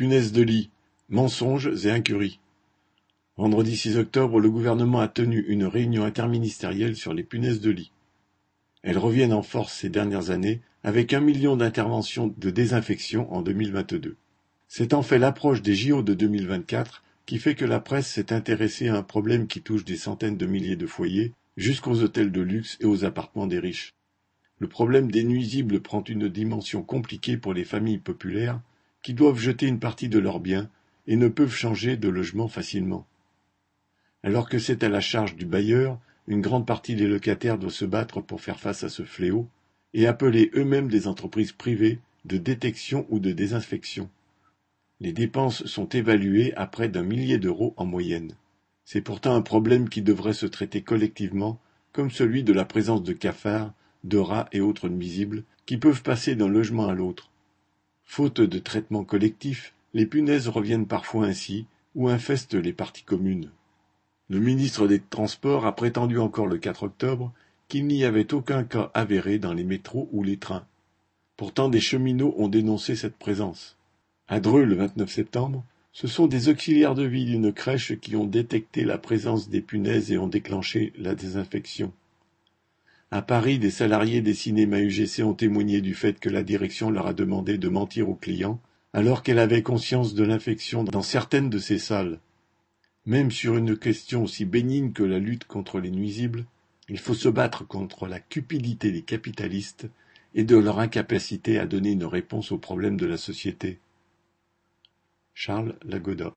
Punaises de lit, mensonges et incuries. Vendredi 6 octobre, le gouvernement a tenu une réunion interministérielle sur les punaises de lit. Elles reviennent en force ces dernières années avec un million d'interventions de désinfection en 2022. C'est en fait l'approche des JO de 2024 qui fait que la presse s'est intéressée à un problème qui touche des centaines de milliers de foyers, jusqu'aux hôtels de luxe et aux appartements des riches. Le problème des nuisibles prend une dimension compliquée pour les familles populaires qui doivent jeter une partie de leurs biens et ne peuvent changer de logement facilement. Alors que c'est à la charge du bailleur, une grande partie des locataires doit se battre pour faire face à ce fléau et appeler eux-mêmes des entreprises privées de détection ou de désinfection. Les dépenses sont évaluées à près d'un millier d'euros en moyenne. C'est pourtant un problème qui devrait se traiter collectivement, comme celui de la présence de cafards, de rats et autres nuisibles qui peuvent passer d'un logement à l'autre. Faute de traitement collectif, les punaises reviennent parfois ainsi ou infestent les parties communes. Le ministre des Transports a prétendu encore le 4 octobre qu'il n'y avait aucun cas avéré dans les métros ou les trains. Pourtant des cheminots ont dénoncé cette présence. À Dreux, le 29 septembre, ce sont des auxiliaires de vie d'une crèche qui ont détecté la présence des punaises et ont déclenché la désinfection. À Paris, des salariés des cinémas UGC ont témoigné du fait que la direction leur a demandé de mentir aux clients alors qu'elle avait conscience de l'infection dans certaines de ces salles. Même sur une question aussi bénigne que la lutte contre les nuisibles, il faut se battre contre la cupidité des capitalistes et de leur incapacité à donner une réponse aux problèmes de la société. Charles Lagoda